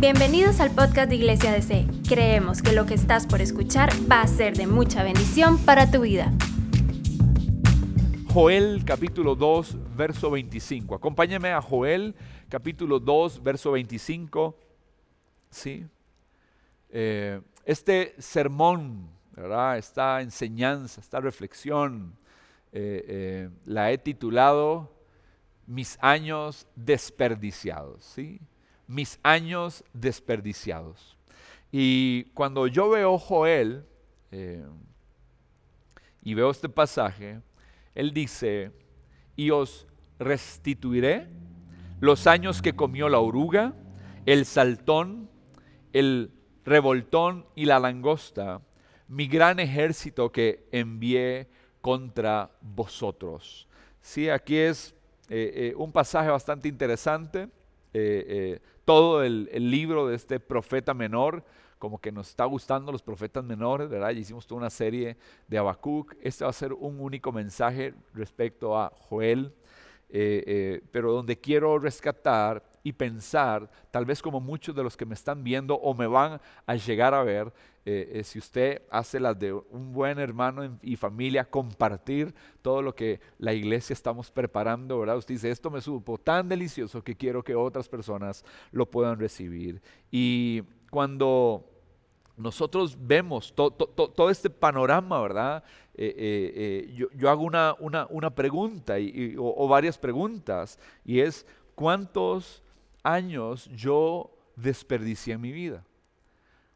Bienvenidos al podcast de Iglesia DC. Creemos que lo que estás por escuchar va a ser de mucha bendición para tu vida. Joel capítulo 2, verso 25. Acompáñame a Joel capítulo 2, verso 25. ¿Sí? Eh, este sermón, ¿verdad? esta enseñanza, esta reflexión, eh, eh, la he titulado Mis años desperdiciados. ¿sí? Mis años desperdiciados. Y cuando yo veo Joel y veo este pasaje, él dice, y os restituiré los años que comió la oruga, el saltón, el revoltón y la langosta, mi gran ejército que envié contra vosotros. Sí, aquí es eh, eh, un pasaje bastante interesante. Eh, todo el, libro de este profeta menor, como que nos está gustando los profetas menores, ¿verdad? Ya hicimos toda una serie de Habacuc. Este va a ser un único mensaje respecto a Joel, pero donde quiero rescatar y pensar, tal vez como muchos de los que me están viendo o me van a llegar a ver, eh, eh, si usted hace las de un buen hermano y familia, compartir todo lo que la iglesia estamos preparando, ¿verdad? Usted dice, esto me supo tan delicioso que quiero que otras personas lo puedan recibir. Y cuando nosotros vemos todo este panorama, ¿verdad? Eh, yo, hago una, una, pregunta o, o varias preguntas y es, ¿cuántos años yo desperdicié en mi vida?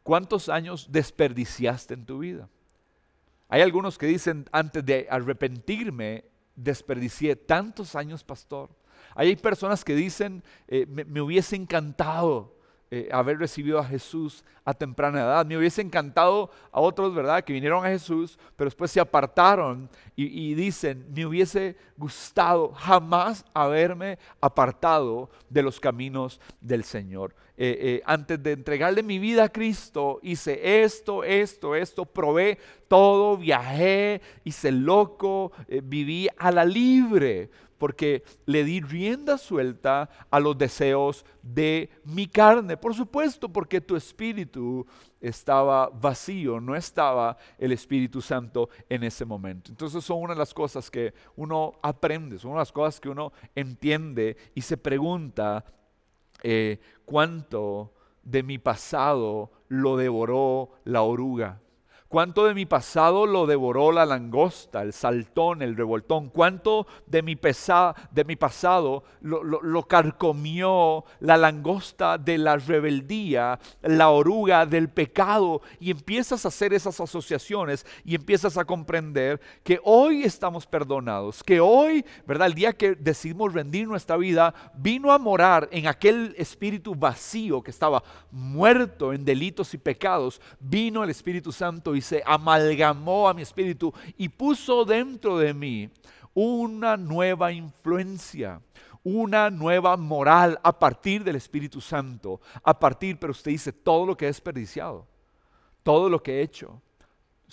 ¿Cuántos años desperdiciaste en tu vida? Hay algunos que dicen, antes de arrepentirme, desperdicié tantos años, pastor. Hay personas que dicen, eh, me, hubiese encantado eh, haber recibido a Jesús a temprana edad. Me hubiese encantado a otros, ¿verdad?, que vinieron a Jesús, pero después se apartaron y, dicen, me hubiese gustado jamás haberme apartado de los caminos del Señor. Eh, eh, antes de entregarle mi vida a Cristo, hice esto, esto, esto, probé todo, viajé, hice loco, viví a la libre porque le di rienda suelta a los deseos de mi carne. Por supuesto, porque tu espíritu estaba vacío, no estaba el Espíritu Santo en ese momento. Entonces son una de las cosas que uno aprende, son una de las cosas que uno entiende y se pregunta eh, cuánto de mi pasado lo devoró la oruga. ¿Cuánto de mi pasado lo devoró la langosta, el saltón, el revoltón? ¿Cuánto de mi, de mi pasado lo, lo, carcomió la langosta de la rebeldía, la oruga del pecado? Y empiezas a hacer esas asociaciones y empiezas a comprender que hoy estamos perdonados, que hoy, ¿verdad? El día que decidimos rendir nuestra vida, vino a morar en aquel espíritu vacío que estaba muerto en delitos y pecados, vino el Espíritu Santo y se amalgamó a mi espíritu y puso dentro de mí una nueva influencia, una nueva moral a partir del Espíritu Santo, a partir, pero usted dice, todo lo que he desperdiciado, todo lo que he hecho,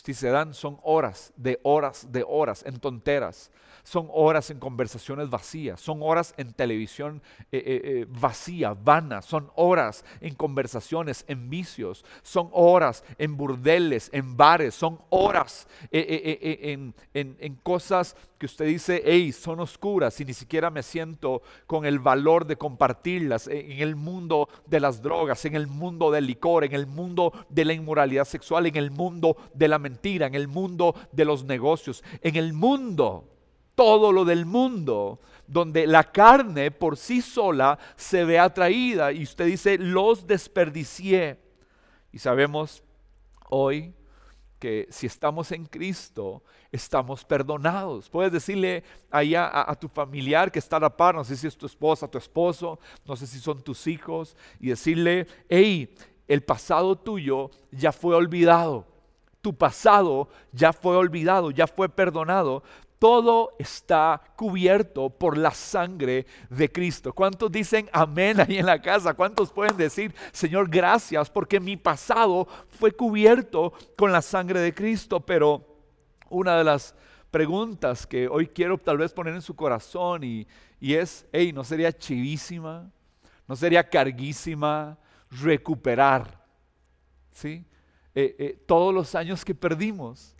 si se dan son horas de horas de horas en tonteras, son horas en conversaciones vacías, son horas en televisión eh, eh, eh, vacía, vana, son horas en conversaciones, en vicios, son horas en burdeles, en bares, son horas en, en, cosas que usted dice, hey, son oscuras y ni siquiera me siento con el valor de compartirlas en el mundo de las drogas, en el mundo del licor, en el mundo de la inmoralidad sexual, en el mundo de la mentira, en el mundo de los negocios, en el mundo todo lo del mundo, donde la carne por sí sola se ve atraída y usted dice, los desperdicié. Y sabemos hoy que si estamos en Cristo, estamos perdonados. Puedes decirle allá a, a, tu familiar que está a la par, no sé si es tu esposa, tu esposo, no sé si son tus hijos, y decirle, hey, el pasado tuyo ya fue olvidado. Tu pasado ya fue olvidado, ya fue perdonado, todo está cubierto por la sangre de Cristo. ¿Cuántos dicen amén ahí en la casa? ¿Cuántos pueden decir, Señor, gracias porque mi pasado fue cubierto con la sangre de Cristo? Pero una de las preguntas que hoy quiero tal vez poner en su corazón y, es, hey, ¿no sería chivísima? ¿No sería carguísima? recuperar. ¿sí? Eh, eh, todos los años que perdimos.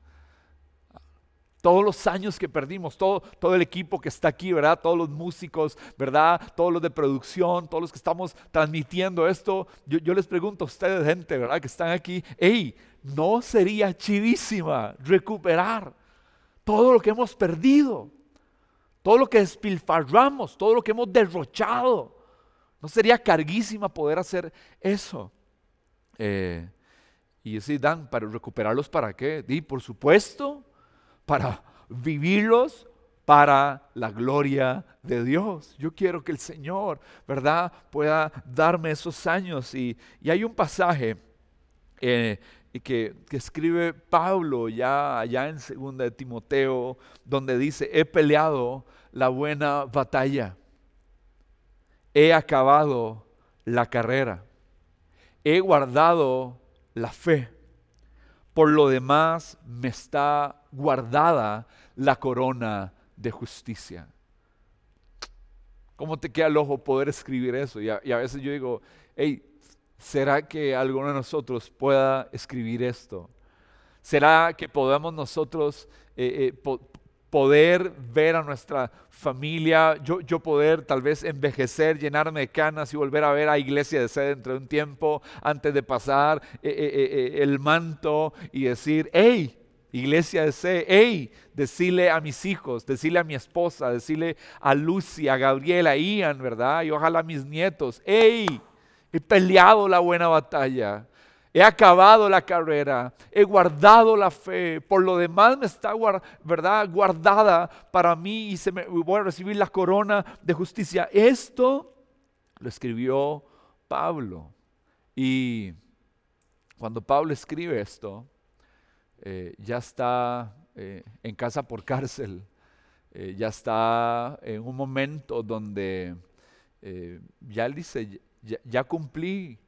Todos los años que perdimos, todo, todo el equipo que está aquí, ¿verdad? Todos los músicos, ¿verdad? Todos los de producción, todos los que estamos transmitiendo esto. Yo, les pregunto a ustedes, gente, ¿verdad? Que están aquí, hey, ¿no sería chidísima recuperar todo lo que hemos perdido? Todo lo que despilfarramos, todo lo que hemos derrochado. ¿No sería carguísima poder hacer eso? Eh, y así Dan, para recuperarlos, ¿para qué? Di, por supuesto, para vivirlos para la gloria de Dios. Yo quiero que el Señor, ¿verdad?, pueda darme esos años. Y, hay un pasaje eh, que, que, escribe Pablo ya allá en 2 de Timoteo, donde dice, he peleado la buena batalla, he acabado la carrera, he guardado la fe. Por lo demás me está guardada la corona de justicia. ¿Cómo te queda el ojo poder escribir eso? Y a, veces yo digo, hey, ¿será que alguno de nosotros pueda escribir esto? ¿Será que podamos nosotros eh, eh, poder ver a nuestra familia, yo, yo, poder tal vez envejecer, llenarme de canas y volver a ver a Iglesia de Sede dentro de un tiempo antes de pasar eh, el manto y decir, hey, Iglesia de C, hey, decirle a mis hijos, decirle a mi esposa, decirle a Lucy, a Gabriela, a Ian, ¿verdad? Y ojalá a mis nietos, hey, he peleado la buena batalla, he acabado la carrera, he guardado la fe, por lo demás me está, ¿verdad? Guardada para mí y se me, voy a recibir la corona de justicia. Esto lo escribió Pablo. Y cuando Pablo escribe esto, eh, ya está eh, en casa por cárcel, eh, ya está en un momento donde ya él dice, ya cumplí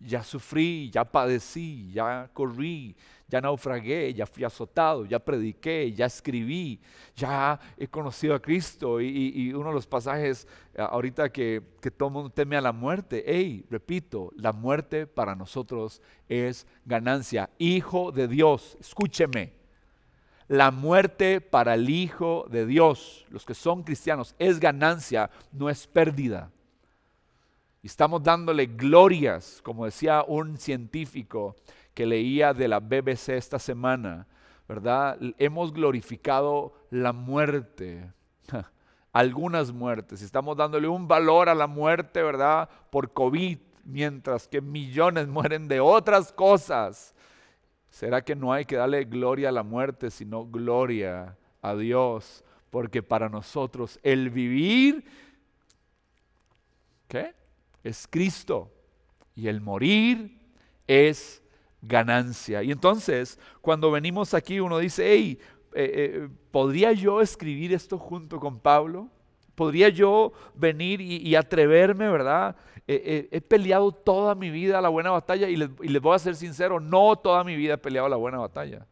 ya sufrí, ya padecí, ya corrí, ya naufragué, ya fui azotado, ya prediqué, ya escribí, ya he conocido a Cristo. Y, uno de los pasajes eh, ahorita que, que todo mundo teme a la muerte, hey, repito, la muerte para nosotros es ganancia. Hijo de Dios, escúcheme. La muerte para el Hijo de Dios, los que son cristianos, es ganancia, no es pérdida. Y estamos dándole glorias, como decía un científico que leía de la BBC esta semana, ¿verdad? Hemos glorificado la muerte, algunas muertes. Estamos dándole un valor a la muerte, ¿verdad? Por COVID, mientras que millones mueren de otras cosas. ¿Será que no hay que darle gloria a la muerte, sino gloria a Dios? Porque para nosotros el vivir, ¿qué? Es Cristo y el morir es ganancia. Y entonces, cuando venimos aquí, uno dice, hey, eh, eh, ¿podría yo escribir esto junto con Pablo? ¿Podría yo venir y, atreverme, verdad? he peleado toda mi vida la buena batalla y les, y les, voy a ser sincero, no toda mi vida he peleado la buena batalla.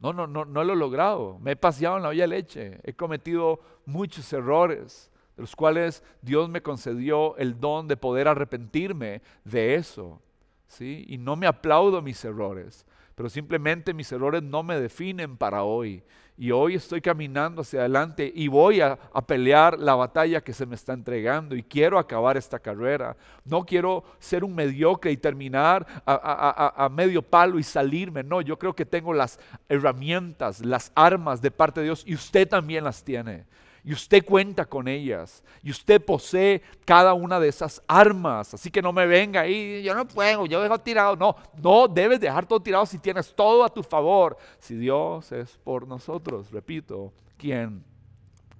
No, no, no, no lo he logrado. Me he paseado en la olla de leche. He cometido muchos errores de los cuales Dios me concedió el don de poder arrepentirme de eso. ¿sí? Y no me aplaudo mis errores, pero simplemente mis errores no me definen para hoy. Y hoy estoy caminando hacia adelante y voy a, pelear la batalla que se me está entregando y quiero acabar esta carrera. No quiero ser un mediocre y terminar a, a medio palo y salirme. No, yo creo que tengo las herramientas, las armas de parte de Dios y usted también las tiene y usted cuenta con ellas y usted posee cada una de esas armas. Así que no me venga ahí, yo no puedo, yo dejo tirado. No, no debes dejar todo tirado si tienes todo a tu favor. Si Dios es por nosotros, repito, ¿quién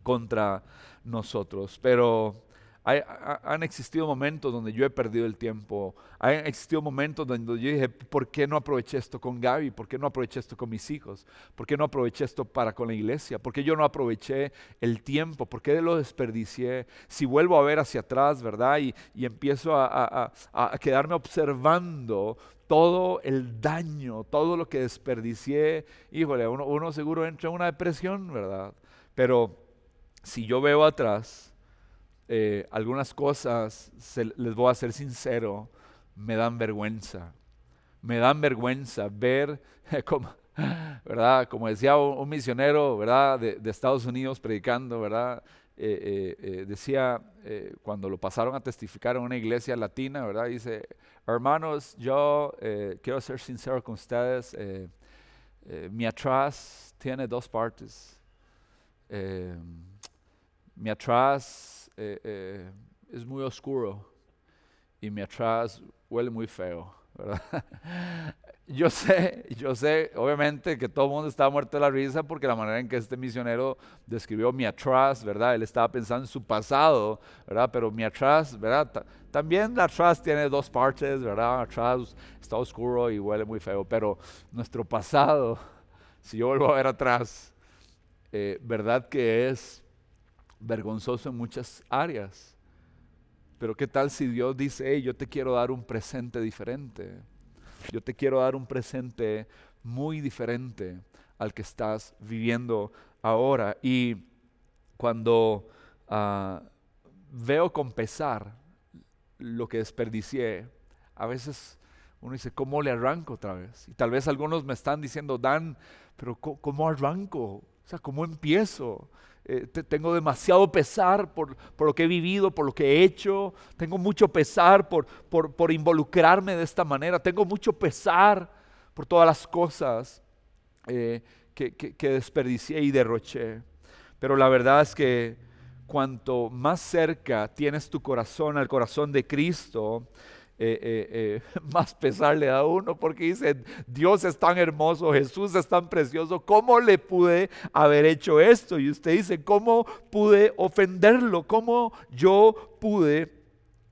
contra nosotros? Pero han existido momentos donde yo he perdido el tiempo. Han existido momentos donde yo dije, ¿por qué no aproveché esto con Gaby? ¿Por qué no aproveché esto con mis hijos? ¿Por qué no aproveché esto para con la iglesia? ¿Por qué yo no aproveché el tiempo? ¿Por qué lo desperdicié? Si vuelvo a ver hacia atrás, ¿verdad? Y, empiezo a, quedarme observando todo el daño, todo lo que desperdicié, híjole, uno, uno seguro entra en una depresión, ¿verdad? Pero si yo veo atrás, eh, algunas cosas, les voy a ser sincero, me dan vergüenza. Me dan vergüenza ver como, ¿verdad? Como decía un, misionero, ¿verdad? De, Estados Unidos predicando, ¿verdad? Eh, eh, eh, decía cuando lo pasaron a testificar en una iglesia latina, ¿verdad? Dice, hermanos, yo quiero ser sincero con ustedes, mi atrás tiene dos partes. mi atrás es muy oscuro y mi atrás huele muy feo, ¿verdad? yo sé, yo sé, obviamente que todo el mundo estaba muerto de la risa porque la manera en que este misionero describió mi atrás, ¿verdad? Él estaba pensando en su pasado, ¿verdad? Pero mi atrás, ¿verdad? También la atrás tiene dos partes, ¿verdad? Atrás está oscuro y huele muy feo, pero nuestro pasado, si yo vuelvo a ver atrás, eh, ¿verdad que es vergonzoso en muchas áreas? Pero ¿qué tal si Dios dice, hey, yo te quiero dar un presente diferente? Yo te quiero dar un presente muy diferente al que estás viviendo ahora. Y cuando ah, veo con pesar lo que desperdicié, a veces uno dice, ¿cómo le arranco otra vez? Y tal vez algunos me están diciendo, Dan, pero ¿cómo arranco? O sea, ¿cómo empiezo? Eh, tengo demasiado pesar por, lo que he vivido, por lo que he hecho, tengo mucho pesar por, por, involucrarme de esta manera, tengo mucho pesar por todas las cosas eh, que, que desperdicié y derroché. Pero la verdad es que cuanto más cerca tienes tu corazón al corazón de Cristo, eh, eh, eh, más pesar le da a uno porque dice, Dios es tan hermoso, Jesús es tan precioso, ¿cómo le pude haber hecho esto? Y usted dice, ¿cómo pude ofenderlo? ¿Cómo yo pude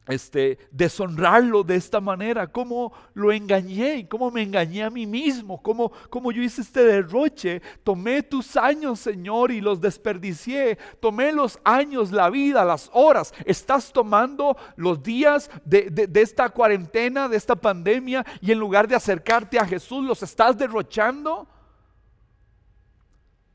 este, deshonrarlo de esta manera, cómo lo engañé cómo me engañé a mí mismo, cómo, cómo yo hice este derroche, tomé tus años, Señor, y los desperdicié, tomé los años, la vida, las horas, estás tomando los días de, de esta cuarentena, de esta pandemia, y en lugar de acercarte a Jesús, los estás derrochando,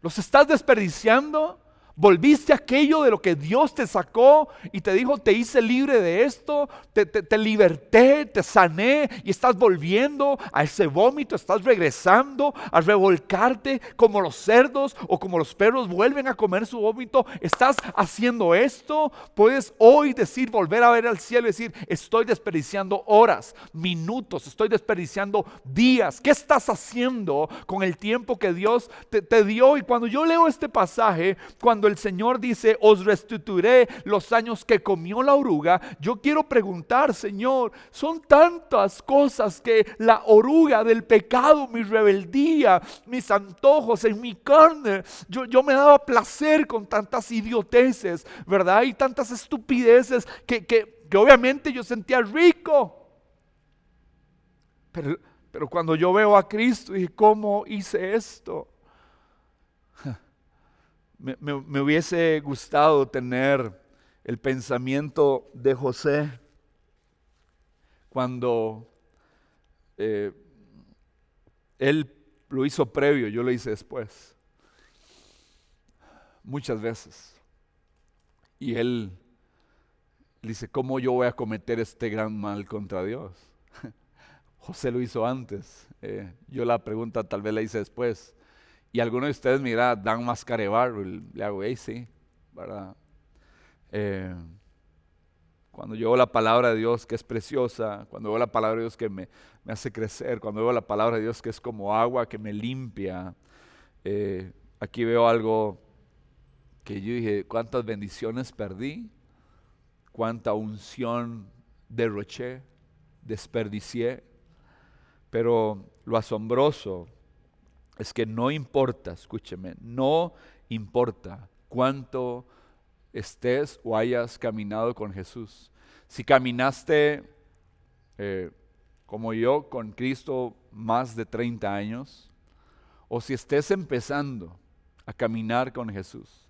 los estás desperdiciando. Volviste aquello de lo que Dios te sacó y te dijo, te hice libre de esto, te, te, liberté, te sané y estás volviendo a ese vómito, estás regresando a revolcarte como los cerdos o como los perros vuelven a comer su vómito. Estás haciendo esto. Puedes hoy decir, volver a ver al cielo y decir, estoy desperdiciando horas, minutos, estoy desperdiciando días. ¿Qué estás haciendo con el tiempo que Dios te, te dio? Y cuando yo leo este pasaje, cuando el Señor dice, os restituiré los años que comió la oruga, yo quiero preguntar, Señor, son tantas cosas que la oruga del pecado, mi rebeldía, mis antojos en mi carne, yo, yo me daba placer con tantas idioteces, ¿verdad? Y tantas estupideces que, que, que obviamente yo sentía rico. Pero, pero cuando yo veo a Cristo y ¿cómo hice esto? Me, hubiese gustado tener el pensamiento de José cuando eh, él lo hizo previo, yo lo hice después. Muchas veces. Y él dice, ¿cómo yo voy a cometer este gran mal contra Dios? José lo hizo antes. Eh, yo la pregunta tal vez la hice después. Y algunos de ustedes, mira, dan mascarebar, le hago, hey, sí, ¿verdad? Eh, cuando yo veo la palabra de Dios que es preciosa, cuando veo la palabra de Dios que me, hace crecer, cuando veo la palabra de Dios que es como agua que me limpia, eh, aquí veo algo que yo dije, cuántas bendiciones perdí, cuánta unción derroché, desperdicié, pero lo asombroso es que no importa, escúcheme, no importa cuánto estés o hayas caminado con Jesús. Si caminaste eh, como yo con Cristo más de 30 años, o si estés empezando a caminar con Jesús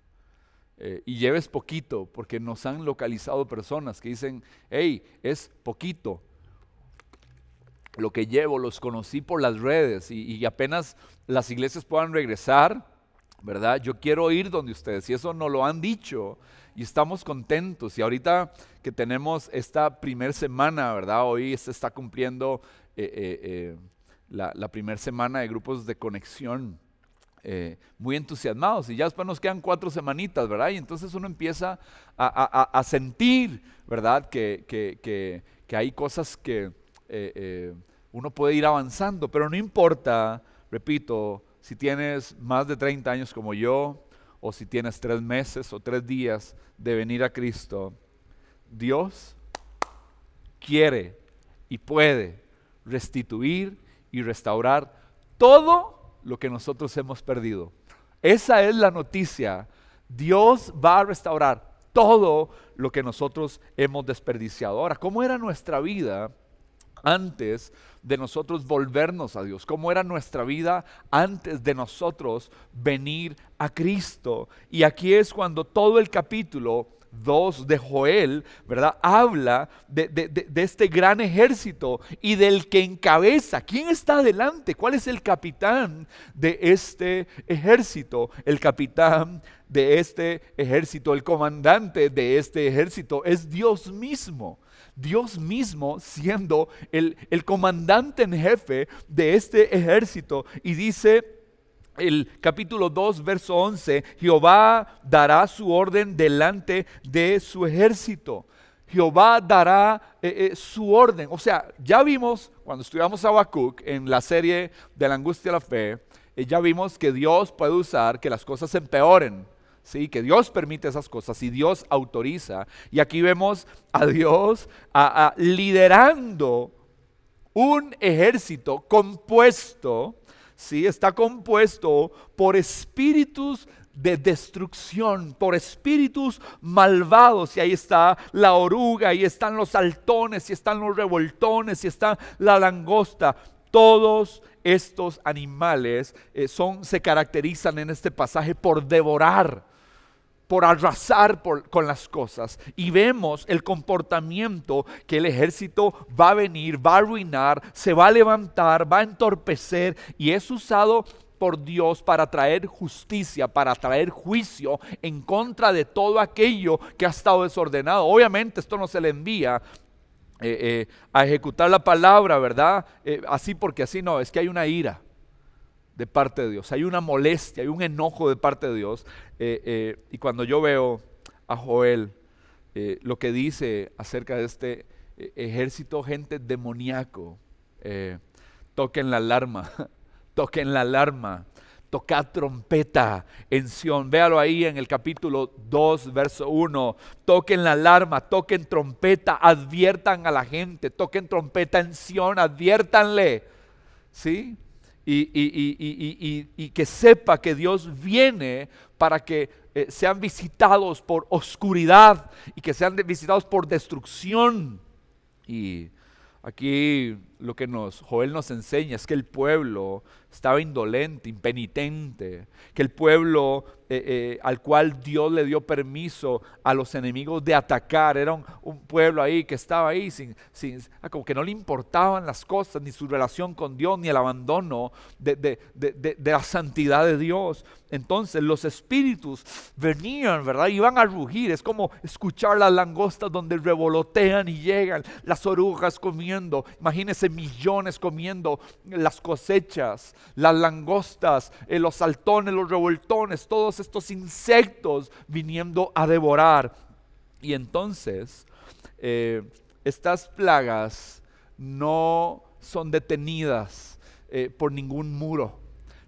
eh, y lleves poquito, porque nos han localizado personas que dicen, hey, es poquito, lo que llevo, los conocí por las redes y, apenas las iglesias puedan regresar, ¿verdad? Yo quiero ir donde ustedes y eso nos lo han dicho y estamos contentos. Y ahorita que tenemos esta primera semana, ¿verdad? Hoy se está cumpliendo eh, eh, eh, la, la primera semana de grupos de conexión. muy entusiasmados y ya después nos quedan cuatro semanitas, ¿verdad? Y entonces uno empieza a, sentir, ¿verdad? Que, que, hay cosas que uno puede ir avanzando, pero no importa, repito, si tienes más de 30 años como yo, o si tienes tres meses o tres días de venir a Cristo, Dios quiere y puede restituir y restaurar todo lo que nosotros hemos perdido. Esa es la noticia. Dios va a restaurar todo lo que nosotros hemos desperdiciado. Ahora, ¿cómo era nuestra vida antes de nosotros volvernos a Dios, cómo era nuestra vida antes de nosotros venir a Cristo. Y aquí es cuando todo el capítulo 2 de Joel, ¿verdad? Habla de, este gran ejército y del que encabeza. ¿Quién está adelante? ¿Cuál es el capitán de este ejército? El capitán de este ejército, el comandante de este ejército es Dios mismo. Dios mismo siendo el, comandante en jefe de este ejército. Y dice el capítulo 2, verso 11, Jehová dará su orden delante de su ejército. Jehová dará eh, eh, su orden. O sea, ya vimos cuando estudiamos a Habacuc en la serie de la angustia de la fe, eh, ya vimos que Dios puede usar que las cosas empeoren ¿sí? que Dios permite esas cosas y Dios autoriza. Y aquí vemos a Dios liderando un ejército compuesto, ¿sí? está compuesto por espíritus de destrucción, por espíritus malvados. Y ahí está la oruga, y están los saltones, y están los revoltones, y está la langosta. Todos estos animales eh, son, se caracterizan en este pasaje por devorar por arrasar con las cosas. Y vemos el comportamiento que el ejército va a venir, va a arruinar, se va a levantar, va a entorpecer y es usado por Dios para traer justicia, para traer juicio en contra de todo aquello que ha estado desordenado. Obviamente esto no se le envía eh, eh, a ejecutar la palabra, ¿verdad? Eh, así porque así no, es que hay una ira de parte de Dios, hay una molestia, hay un enojo de parte de Dios. Eh, eh, y cuando yo veo a Joel, eh, lo que dice acerca de este ejército, gente demoníaco, toquen la alarma, toquen la alarma, tocad trompeta en Sión. Véalo ahí en el capítulo 2, verso 1. Toquen la alarma, toquen trompeta, adviertan a la gente, toquen trompeta en Sión, adviértanle. ¿Sí? Y, que sepa que Dios viene para que eh, sean visitados por oscuridad y que sean visitados por destrucción. Y aquí lo que nos, Joel nos enseña es que el pueblo estaba indolente, impenitente, que el pueblo eh, eh, al cual Dios le dio permiso a los enemigos de atacar, era un, pueblo ahí que estaba ahí, sin, sin, ah, como que no le importaban las cosas, ni su relación con Dios, ni el abandono de, de la santidad de Dios. Entonces los espíritus venían, ¿verdad? Iban a rugir, es como escuchar las langostas donde revolotean y llegan, las orugas comiendo, imagínense millones comiendo las cosechas las langostas, eh, los saltones, los revoltones, todos estos insectos viniendo a devorar. Y entonces, eh, estas plagas no son detenidas eh, por ningún muro,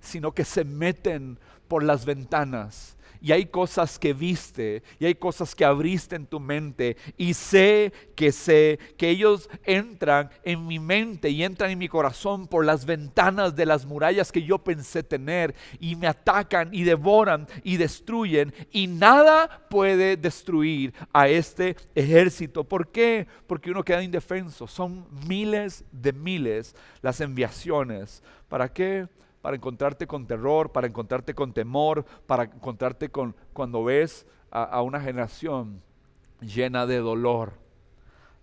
sino que se meten por las ventanas y hay cosas que viste y hay cosas que abriste en tu mente y sé que sé que ellos entran en mi mente y entran en mi corazón por las ventanas de las murallas que yo pensé tener y me atacan y devoran y destruyen y nada puede destruir a este ejército. ¿Por qué? Porque uno queda indefenso. Son miles de miles las enviaciones. ¿Para qué? Para encontrarte con terror, para encontrarte con temor, para encontrarte con cuando ves a, una generación llena de dolor.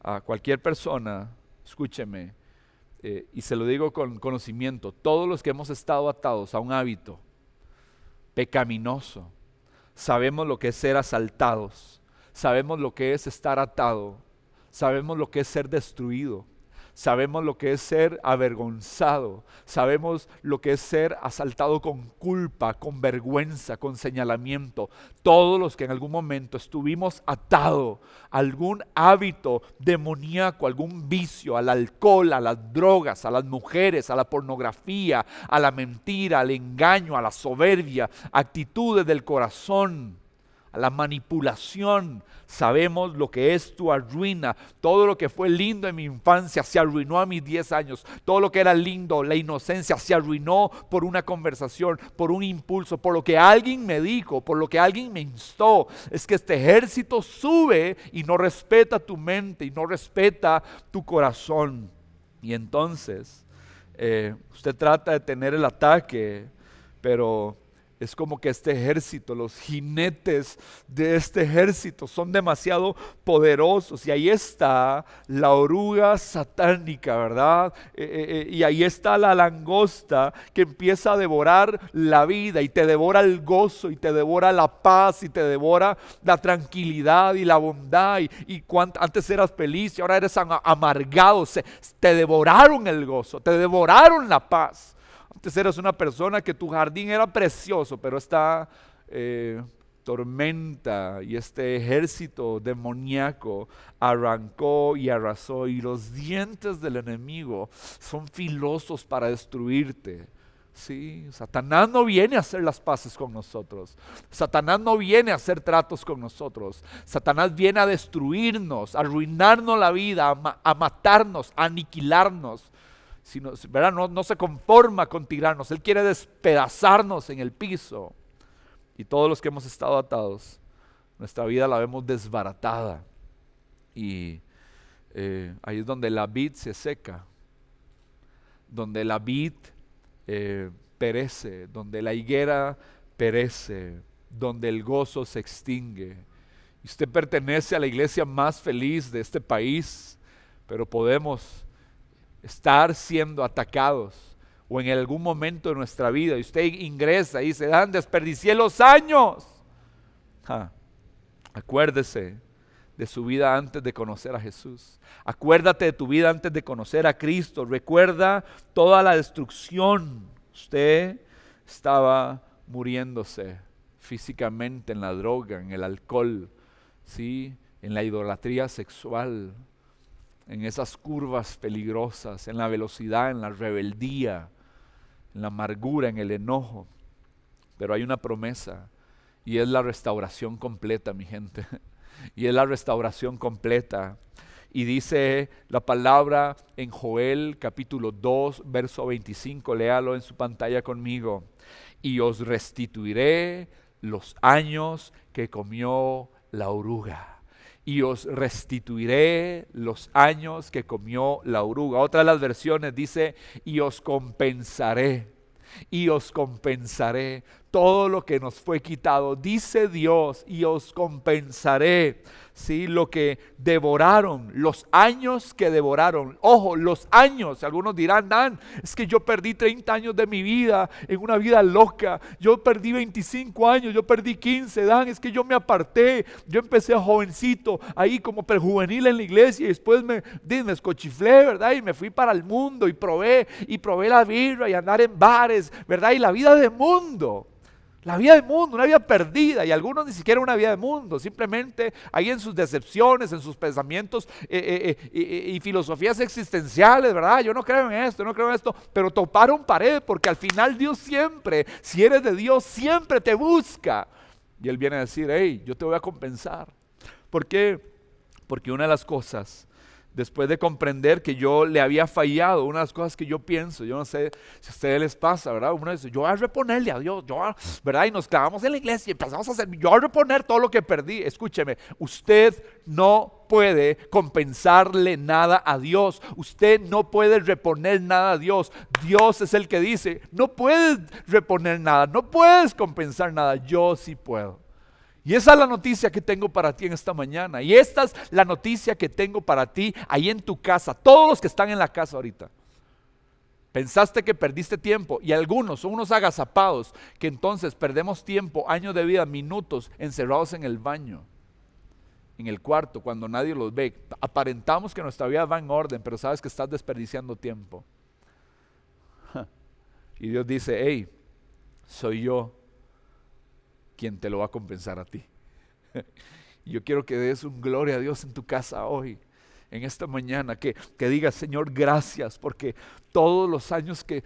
A cualquier persona, escúcheme, eh, y se lo digo con conocimiento, todos los que hemos estado atados a un hábito, pecaminoso. Sabemos lo que es ser asaltados. Sabemos lo que es estar atado. Sabemos lo que es ser destruido. Sabemos lo que es ser avergonzado. Sabemos lo que es ser asaltado con culpa, con vergüenza, con señalamiento. Todos los que en algún momento estuvimos atados a algún hábito demoníaco, algún vicio, al alcohol, a las drogas, a las mujeres, a la pornografía, a la mentira, al engaño, a la soberbia, actitudes del corazón la manipulación. Sabemos lo que es tu arruina. Todo lo que fue lindo en mi infancia se arruinó a mis 10 años. Todo lo que era lindo, la inocencia, se arruinó por una conversación, por un impulso, por lo que alguien me dijo, por lo que alguien me instó. Es que este ejército sube y no respeta tu mente y no respeta tu corazón. Y entonces eh, usted trata de tener el ataque, pero es como que este ejército, los jinetes de este ejército son demasiado poderosos. Y ahí está la oruga satánica, ¿verdad? Eh, eh, eh, y ahí está la langosta que empieza a devorar la vida y te devora el gozo y te devora la paz y te devora la tranquilidad y la bondad. Y, antes eras feliz y ahora eres amargado. te devoraron el gozo, te devoraron la paz. Antes eras una persona que tu jardín era precioso, pero esta eh, tormenta y este ejército demoníaco arrancó y arrasó y los dientes del enemigo son filosos para destruirte. Sí, Satanás no viene a hacer las paces con nosotros. Satanás no viene a hacer tratos con nosotros. Satanás viene a destruirnos, a arruinarnos la vida, a matarnos, a aniquilarnos sino, No, no se conforma con tirarnos, Él quiere despedazarnos en el piso. Y todos los que hemos estado atados, nuestra vida la vemos desbaratada. Y eh, ahí es donde la vid se seca, donde la vid eh, perece, donde la higuera perece, donde el gozo se extingue. Usted pertenece a la iglesia más feliz de este país, pero podemos estar siendo atacados o en algún momento de nuestra vida y usted ingresa y dice, dan, desperdicié los años. Acuérdese de su vida antes de conocer a Jesús. Acuérdate de tu vida antes de conocer a Cristo. Recuerda toda la destrucción. Usted estaba muriéndose físicamente en la droga, en el alcohol, ¿sí? en la idolatría sexual, en esas curvas peligrosas, en la velocidad, en la rebeldía, en la amargura, en el enojo. Pero hay una promesa y es la restauración completa, mi gente. Y es la restauración completa. Y dice la palabra en Joel capítulo 2, verso 25, léalo en su pantalla conmigo. Y os restituiré los años que comió la oruga y os restituiré los años que comió la oruga. Otra de las versiones dice, y os compensaré, y os compensaré todo lo que nos fue quitado. Dice Dios, y os compensaré ¿sí? lo que devoraron, los años que devoraron. Ojo, los años. Algunos dirán, Dan, es que yo perdí 30 años de mi vida en una vida loca. Yo perdí 25 años, yo perdí 15. Dan, es que yo me aparté. Yo empecé jovencito, ahí como perjuvenil en la iglesia y después me, me escochiflé, ¿verdad? Y me fui para el mundo y probé, y probé la birra y andar en bares, ¿verdad? Y la vida de mundo. La vida de mundo, una vida perdida y algunos ni siquiera una vida de mundo, simplemente ahí en sus decepciones, en sus pensamientos eh, eh, eh, y filosofías existenciales, ¿verdad? Yo no creo en esto, no creo en esto, pero toparon pared porque al final Dios siempre, si eres de Dios, siempre te busca. Y Él viene a decir, hey, yo te voy a compensar. ¿Por qué? Porque una de las cosas después de comprender que yo le había fallado, una de las cosas que yo pienso, yo no sé si a ustedes les pasa, ¿verdad? Uno dice, yo voy a reponerle a Dios, yo, ¿verdad? Y nos clavamos en la iglesia y empezamos a hacer, yo voy a reponer todo lo que perdí. Escúcheme, usted no puede compensarle nada a Dios, usted no puede reponer nada a Dios. Dios es el que dice, no puedes reponer nada, no puedes compensar nada, yo sí puedo. Y esa es la noticia que tengo para ti en esta mañana. Y esta es la noticia que tengo para ti ahí en tu casa. Todos los que están en la casa ahorita. Pensaste que perdiste tiempo y algunos son unos agazapados que entonces perdemos tiempo, años de vida, minutos encerrados en el baño, en el cuarto, cuando nadie los ve. Aparentamos que nuestra vida va en orden, pero sabes que estás desperdiciando tiempo. Y Dios dice, hey, soy yo quien te lo va a compensar a ti. Yo quiero que des un gloria a Dios en tu casa hoy en esta mañana, que, que digas, Señor, gracias, porque todos los años que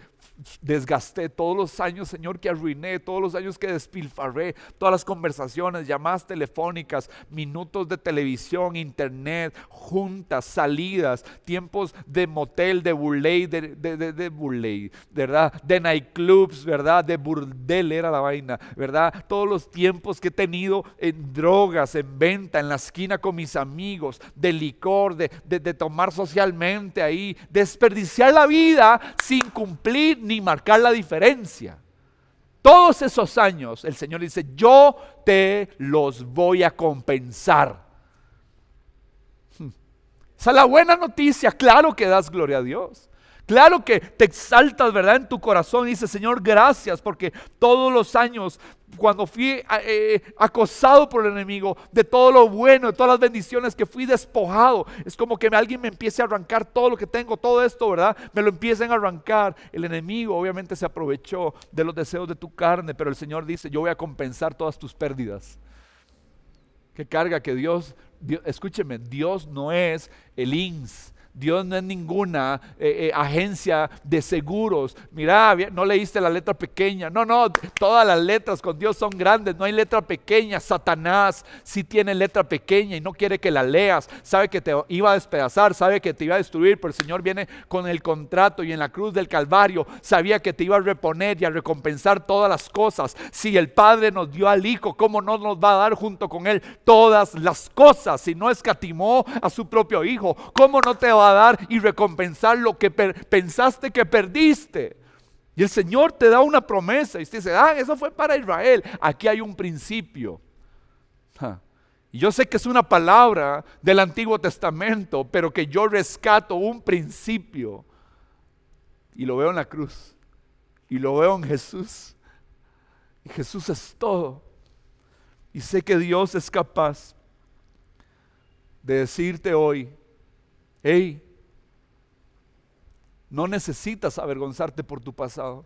desgasté, todos los años, Señor, que arruiné, todos los años que despilfarré, todas las conversaciones, llamadas telefónicas, minutos de televisión, internet, juntas, salidas, tiempos de motel, de burley, de, de, de, ¿verdad? De nightclubs, ¿verdad? De burdel era la vaina, ¿verdad? Todos los tiempos que he tenido en drogas, en venta, en la esquina con mis amigos, de licor, de tomar socialmente ahí, desperdiciar la vida sin cumplir ni marcar la diferencia. Todos esos años el Señor dice, yo te los voy a compensar. Hmm. Esa es la buena noticia, claro que das gloria a Dios. Claro que te exaltas, ¿verdad? En tu corazón y Señor, gracias, porque todos los años, cuando fui eh, eh, acosado por el enemigo, de todo lo bueno, de todas las bendiciones que fui despojado, es como que alguien me empiece a arrancar todo lo que tengo, todo esto, ¿verdad? Me lo empiecen a arrancar. El enemigo obviamente se aprovechó de los deseos de tu carne, pero el Señor dice, yo voy a compensar todas tus pérdidas. Qué carga que Dios, Dios escúcheme, Dios no es el INS Dios no es ninguna eh, eh, agencia de seguros. Mira, no leíste la letra pequeña. No, no, todas las letras con Dios son grandes. No hay letra pequeña. Satanás sí tiene letra pequeña y no quiere que la leas. Sabe que te iba a despedazar, sabe que te iba a destruir, pero el Señor viene con el contrato y en la cruz del Calvario sabía que te iba a reponer y a recompensar todas las cosas. Si el Padre nos dio al Hijo, ¿cómo no nos va a dar junto con Él todas las cosas? Si no escatimó a su propio Hijo, ¿cómo no te va a dar y recompensar lo que pensaste que perdiste. Y el Señor te da una promesa y usted dice, ah, eso fue para Israel. Aquí hay un principio. Y yo sé que es una palabra del Antiguo Testamento, pero que yo rescato un principio. Y lo veo en la cruz. Y lo veo en Jesús. Y Jesús es todo. Y sé que Dios es capaz de decirte hoy, Hey, no necesitas avergonzarte por tu pasado.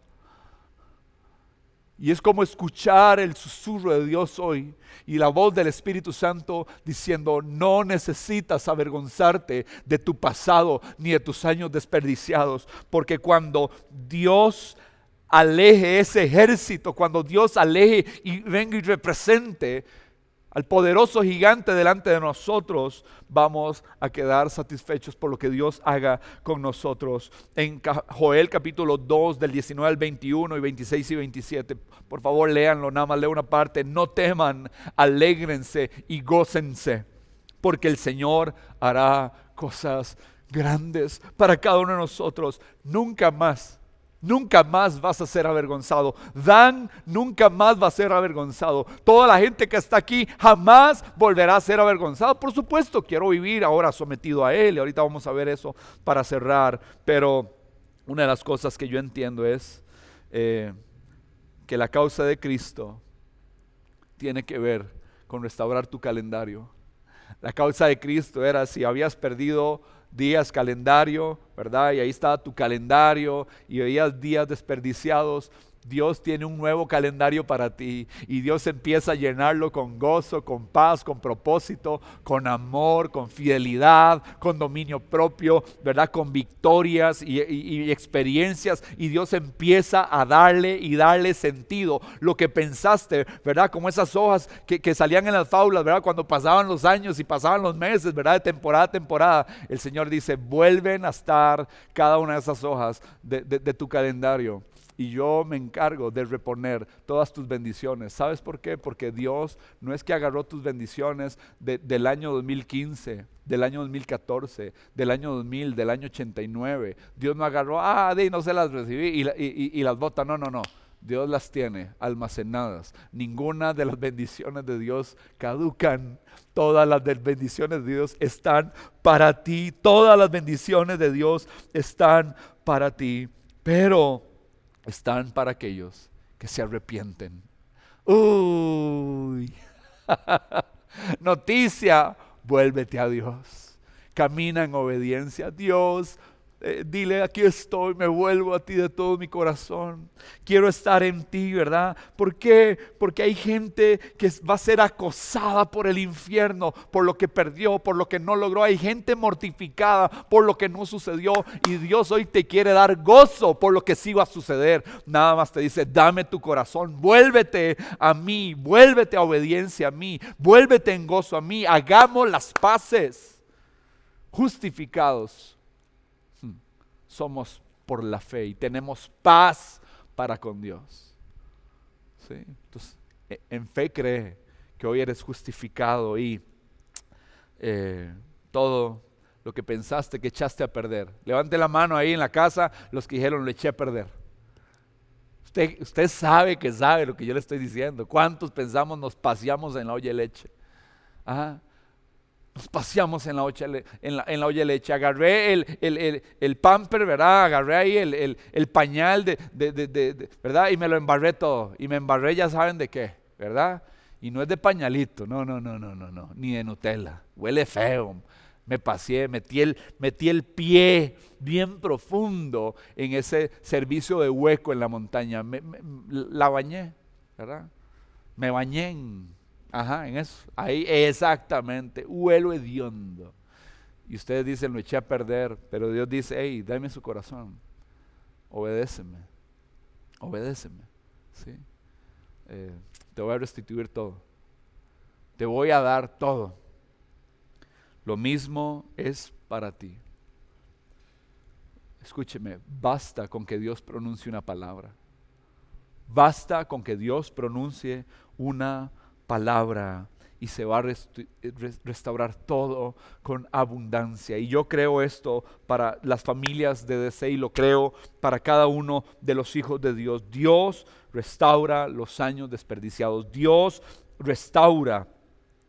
Y es como escuchar el susurro de Dios hoy y la voz del Espíritu Santo diciendo, no necesitas avergonzarte de tu pasado ni de tus años desperdiciados, porque cuando Dios aleje ese ejército, cuando Dios aleje y venga y represente, al poderoso gigante delante de nosotros, vamos a quedar satisfechos por lo que Dios haga con nosotros. En Joel capítulo 2 del 19 al 21 y 26 y 27, por favor léanlo, nada más leo una parte, no teman, alégrense y gócense, porque el Señor hará cosas grandes para cada uno de nosotros. Nunca más Nunca más vas a ser avergonzado. Dan nunca más va a ser avergonzado. Toda la gente que está aquí jamás volverá a ser avergonzado. Por supuesto, quiero vivir ahora sometido a Él. Y ahorita vamos a ver eso para cerrar. Pero una de las cosas que yo entiendo es eh, que la causa de Cristo tiene que ver con restaurar tu calendario. La causa de Cristo era si habías perdido días, calendario, ¿verdad? Y ahí estaba tu calendario y veías días desperdiciados. Dios tiene un nuevo calendario para ti y Dios empieza a llenarlo con gozo, con paz, con propósito, con amor, con fidelidad, con dominio propio, ¿verdad? Con victorias y, experiencias y Dios empieza a darle y darle sentido. Lo que pensaste, ¿verdad? Como esas hojas que, salían en las faulas, ¿verdad? Cuando pasaban los años y pasaban los meses, ¿verdad? De temporada a temporada, el Señor dice, vuelven a estar cada una de esas hojas de tu calendario y yo me encargo de reponer todas tus bendiciones. ¿Sabes por qué? Porque Dios no es que agarró tus bendiciones del año 2015, del año 2014, del año 2000, del año 89. Dios no agarró, ah, de no se las recibí y, y las bota. No, no, no. Dios las tiene almacenadas. Ninguna de las bendiciones de Dios caducan. Todas las bendiciones de Dios están para ti. Todas las bendiciones de Dios están para ti. pero están para aquellos que se arrepienten. Uy, noticia, vuélvete a Dios. Camina en obediencia a Dios. Eh, dile, aquí estoy, me vuelvo a ti de todo mi corazón. Quiero estar en ti, ¿verdad? ¿Por qué? Porque hay gente que va a ser acosada por el infierno, por lo que perdió, por lo que no logró. Hay gente mortificada por lo que no sucedió. Y Dios hoy te quiere dar gozo por lo que sí va a suceder. Nada más te dice, dame tu corazón, vuélvete a mí, vuélvete a obediencia a mí, vuélvete en gozo a mí. Hagamos las paces justificados somos por la fe y tenemos paz para con Dios. Entonces, e, en fe cree que hoy eres justificado y eh, todo lo que pensaste que echaste a perder. Levante la mano ahí en la casa los que dijeron lo eché a perder. Usted, usted sabe que sabe lo que yo le estoy diciendo. ¿Cuántos pensamos nos paseamos en la olla de leche? Ajá. Nos paseamos en la, olla, en la, olla de leche. Agarré el, el, el, pamper, ¿verdad? Agarré ahí el, pañal, de, de, ¿verdad? Y me lo embarré todo. Y me embarré, ya saben de qué, ¿verdad? Y no es de pañalito, no, no, no, no, no, no. Ni de Nutella. Huele feo. Me paseé, metí el, metí el pie bien profundo en ese servicio de hueco en la montaña. la bañé, ¿verdad? Me bañé en Ajá, en eso. Ahí exactamente, huelo hediondo. Y ustedes dicen, lo eché a perder, pero Dios dice, hey, dame su corazón, obedéceme, obedéceme. ¿sí? Eh, te voy a restituir todo, te voy a dar todo. Lo mismo es para ti. Escúcheme, basta con que Dios pronuncie una palabra. Basta con que Dios pronuncie una palabra palabra y se va a restaurar todo con abundancia. Y yo creo esto para las familias de DC y lo creo para cada uno de los hijos de Dios. Dios restaura los años desperdiciados. Dios restaura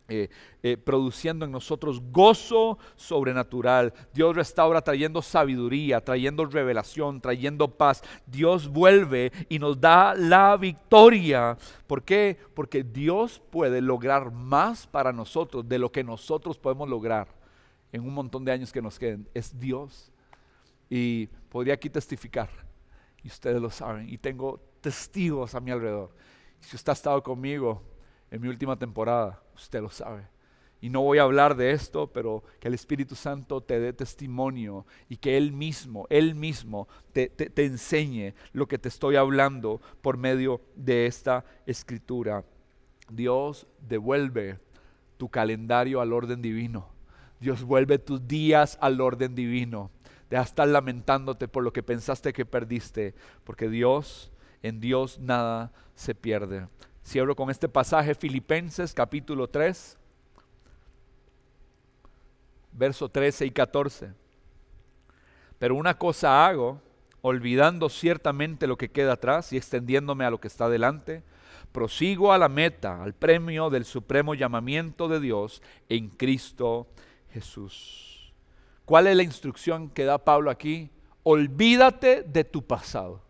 eh, eh, produciendo en nosotros gozo sobrenatural. Dios restaura trayendo sabiduría, trayendo revelación, trayendo paz. Dios vuelve y nos da la victoria. ¿Por qué? Porque Dios puede lograr más para nosotros de lo que nosotros podemos lograr en un montón de años que nos queden. Es Dios. Y podría aquí testificar. Y ustedes lo saben. Y tengo testigos a mi alrededor. Si usted ha estado conmigo en mi última temporada, usted lo sabe. Y no voy a hablar de esto, pero que el Espíritu Santo te dé testimonio y que Él mismo, Él mismo te, enseñe lo que te estoy hablando por medio de esta escritura. Dios devuelve tu calendario al orden divino. Dios vuelve tus días al orden divino. Deja estar lamentándote por lo que pensaste que perdiste, porque Dios, en Dios nada se pierde. Cierro con este pasaje, Filipenses capítulo 3, verso 13 y 14. Pero una cosa hago, olvidando ciertamente lo que queda atrás y extendiéndome a lo que está delante, prosigo a la meta, al premio del supremo llamamiento de Dios en Cristo Jesús. ¿Cuál es la instrucción que da Pablo aquí? Olvídate de tu pasado.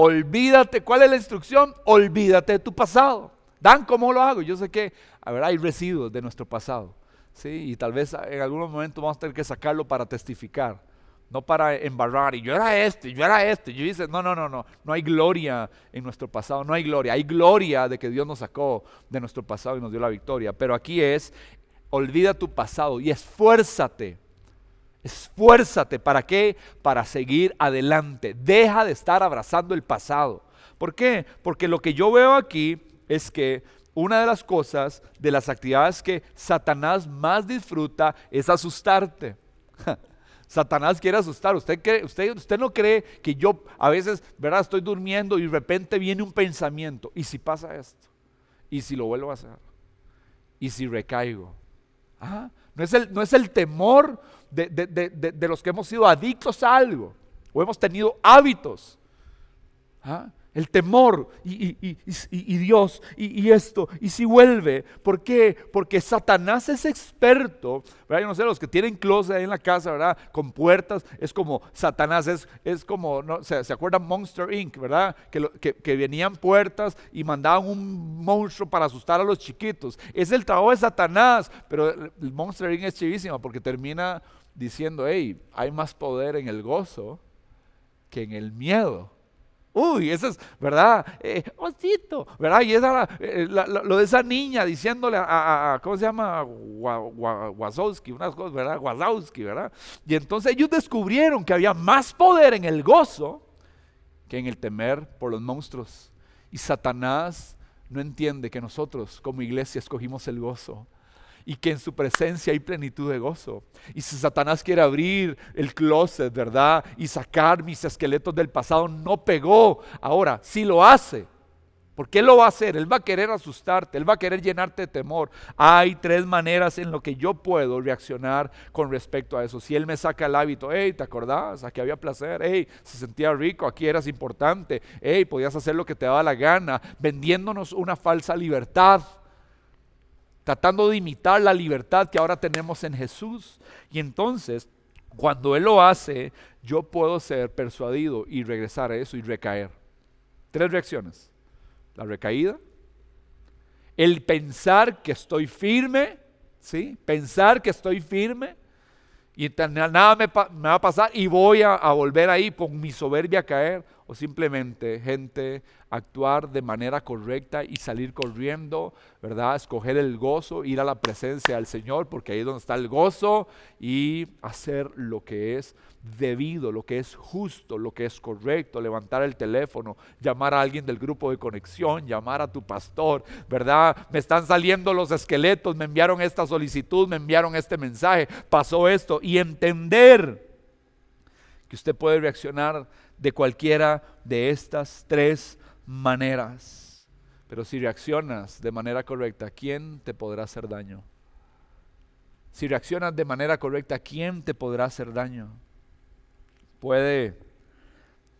Olvídate, ¿cuál es la instrucción? Olvídate de tu pasado. Dan, ¿cómo lo hago? Yo sé que, a ver, hay residuos de nuestro pasado. ¿sí? Y tal vez en algún momento vamos a tener que sacarlo para testificar. No para embarrar, y yo era este, yo era este. Yo dice, no, no, no, no. No hay gloria en nuestro pasado, no hay gloria. Hay gloria de que Dios nos sacó de nuestro pasado y nos dio la victoria. Pero aquí es, olvida tu pasado y esfuérzate Esfuérzate. ¿Para qué? Para seguir adelante. Deja de estar abrazando el pasado. ¿Por qué? Porque lo que yo veo aquí es que una de las cosas, de las actividades que Satanás más disfruta es asustarte. Satanás quiere asustar. ¿Usted, usted, usted no cree que yo a veces, ¿verdad? Estoy durmiendo y de repente viene un pensamiento. ¿Y si pasa esto? ¿Y si lo vuelvo a hacer? ¿Y si recaigo? ¿Ah? No, es el, no es el temor de, los que hemos sido adictos a algo o hemos tenido hábitos. ¿ah? El temor y, Dios y, esto. Y si vuelve. ¿Por qué? Porque Satanás es experto. ¿verdad? Yo no sé, los que tienen closet ahí en la casa, ¿verdad? Con puertas. Es como Satanás, es, es como, ¿se, ¿se acuerdan Monster Inc., ¿verdad? Que, que, venían puertas y mandaban un monstruo para asustar a los chiquitos. Es el trabajo de Satanás. Pero el Monster Inc. es chivísima porque termina diciendo, hey, hay más poder en el gozo que en el miedo. Uy, eso es, ¿verdad? Eh, osito, ¿verdad? Y esa, eh, lo de esa niña diciéndole a, ¿cómo se llama? Wazowski, unas cosas, ¿verdad? Wazowski, ¿verdad? Y entonces ellos descubrieron que había más poder en el gozo que en el temer por los monstruos. Y Satanás no entiende que nosotros como iglesia escogimos el gozo y que en su presencia hay plenitud de gozo. Y si Satanás quiere abrir el closet, ¿verdad? Y sacar mis esqueletos del pasado, no pegó. Ahora, si lo hace, ¿por qué lo va a hacer? Él va a querer asustarte, él va a querer llenarte de temor. Hay tres maneras en lo que yo puedo reaccionar con respecto a eso. Si él me saca el hábito, hey, ¿te acordás? Aquí había placer, hey, se sentía rico, aquí eras importante, hey, podías hacer lo que te daba la gana, vendiéndonos una falsa libertad tratando de imitar la libertad que ahora tenemos en Jesús. Y entonces, cuando Él lo hace, yo puedo ser persuadido y regresar a eso y recaer. Tres reacciones. La recaída, el pensar que estoy firme, ¿sí? Pensar que estoy firme y nada me, va a pasar y voy a, a volver ahí con mi soberbia a caer o simplemente, gente, actuar de manera correcta y salir corriendo, ¿verdad? Escoger el gozo, ir a la presencia del Señor, porque ahí es donde está el gozo, y hacer lo que es debido, lo que es justo, lo que es correcto, levantar el teléfono, llamar a alguien del grupo de conexión, llamar a tu pastor, ¿verdad? Me están saliendo los esqueletos, me enviaron esta solicitud, me enviaron este mensaje, pasó esto, y entender que usted puede reaccionar de cualquiera de estas tres maneras. Pero si reaccionas de manera correcta, ¿quién te podrá hacer daño? Si reaccionas de manera correcta, ¿quién te podrá hacer daño? Puede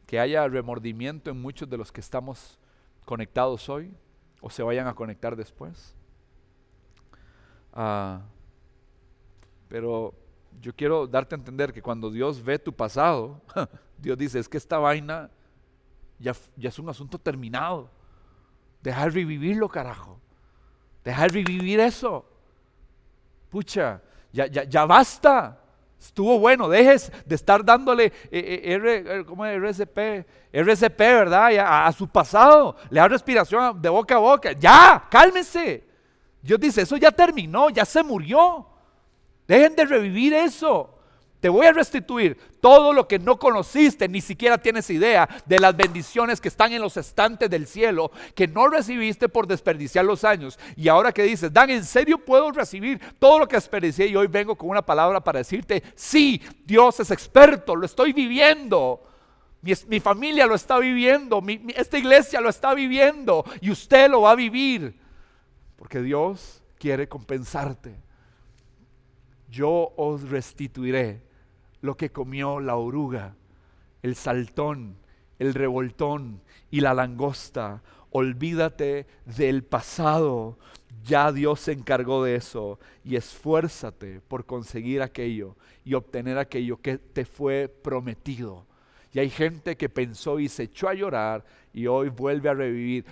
que haya remordimiento en muchos de los que estamos conectados hoy o se vayan a conectar después. Ah, pero yo quiero darte a entender que cuando Dios ve tu pasado, Dios dice, es que esta vaina ya, ya es un asunto terminado. Deja de revivirlo, carajo. Deja de revivir eso. Pucha, ya, ya, ya basta. Estuvo bueno, dejes de estar dándole eh, eh, ¿cómo es? RCP, RCP, ¿verdad? A, su pasado. Le da respiración de boca a boca. Ya, cálmese. Dios dice, eso ya terminó, ya se murió. Dejen de revivir eso. Te voy a restituir todo lo que no conociste, ni siquiera tienes idea de las bendiciones que están en los estantes del cielo, que no recibiste por desperdiciar los años. Y ahora que dices, Dan, ¿en serio puedo recibir todo lo que desperdicié? Y hoy vengo con una palabra para decirte, sí, Dios es experto, lo estoy viviendo. Mi, familia lo está viviendo, esta iglesia lo está viviendo y usted lo va a vivir. Porque Dios quiere compensarte. Yo os restituiré lo que comió la oruga, el saltón, el revoltón y la langosta. Olvídate del pasado. Ya Dios se encargó de eso y esfuérzate por conseguir aquello y obtener aquello que te fue prometido. Y hay gente que pensó y se echó a llorar y hoy vuelve a revivir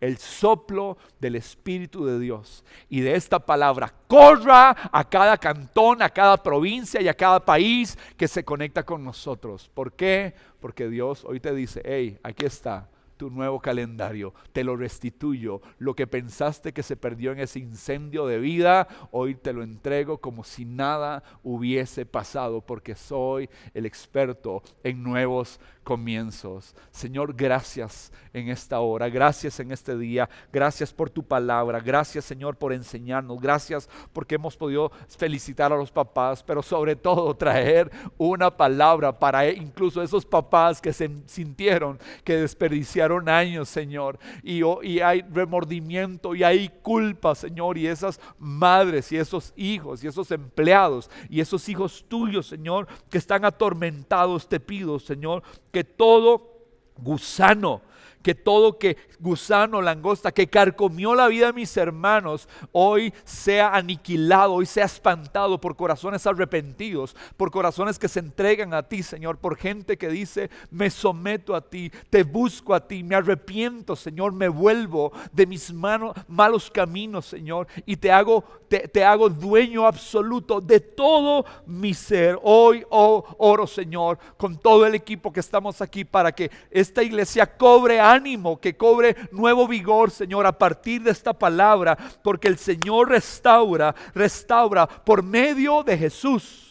el soplo del Espíritu de Dios y de esta palabra corra a cada cantón, a cada provincia y a cada país que se conecta con nosotros. ¿Por qué? Porque Dios hoy te dice, hey, aquí está tu nuevo calendario, te lo restituyo. Lo que pensaste que se perdió en ese incendio de vida, hoy te lo entrego como si nada hubiese pasado, porque soy el experto en nuevos comienzos. Señor, gracias en esta hora, gracias en este día, gracias por tu palabra, gracias Señor por enseñarnos, gracias porque hemos podido felicitar a los papás, pero sobre todo traer una palabra para incluso esos papás que se sintieron que desperdiciaron años, Señor, y, y hay remordimiento y hay culpa, Señor, y esas madres y esos hijos y esos empleados y esos hijos tuyos, Señor, que están atormentados, te pido, Señor, que todo gusano que todo que gusano, langosta, que carcomió la vida de mis hermanos, hoy sea aniquilado, hoy sea espantado por corazones arrepentidos, por corazones que se entregan a ti, Señor, por gente que dice, me someto a ti, te busco a ti, me arrepiento, Señor, me vuelvo de mis malos caminos, Señor, y te hago, te, hago dueño absoluto de todo mi ser. Hoy oh, oro, Señor, con todo el equipo que estamos aquí para que esta iglesia cobre ánimo, que cobre nuevo vigor, Señor, a partir de esta palabra, porque el Señor restaura, restaura por medio de Jesús.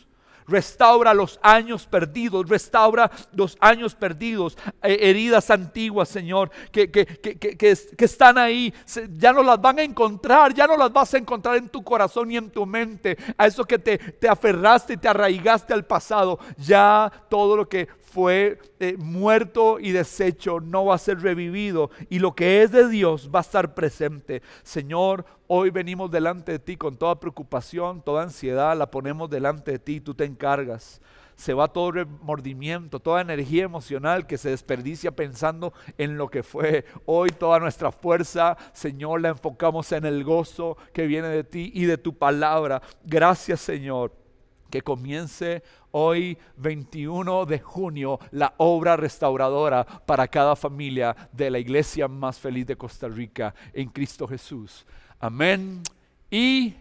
Restaura los años perdidos, restaura los años perdidos, eh, heridas antiguas, Señor, que, que, que, que, están ahí, ya no las van a encontrar, ya no las vas a encontrar en tu corazón y en tu mente, a eso que te, te aferraste y te arraigaste al pasado, ya todo lo que fue eh, muerto y deshecho no va a ser revivido y lo que es de Dios va a estar presente. Señor, hoy venimos delante de ti con toda preocupación, toda ansiedad, la ponemos delante de ti, tú te encargas. Se va todo remordimiento, toda energía emocional que se desperdicia pensando en lo que fue. Hoy toda nuestra fuerza, Señor, la enfocamos en el gozo que viene de ti y de tu palabra. Gracias, Señor que comience hoy 21 de junio la obra restauradora para cada familia de la iglesia más feliz de Costa Rica en Cristo Jesús. Amén y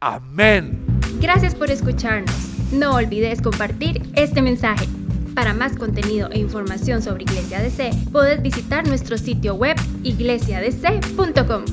amén. Gracias por escucharnos. No olvides compartir este mensaje. Para más contenido e información sobre Iglesia DC, puedes visitar nuestro sitio web iglesiadc.com.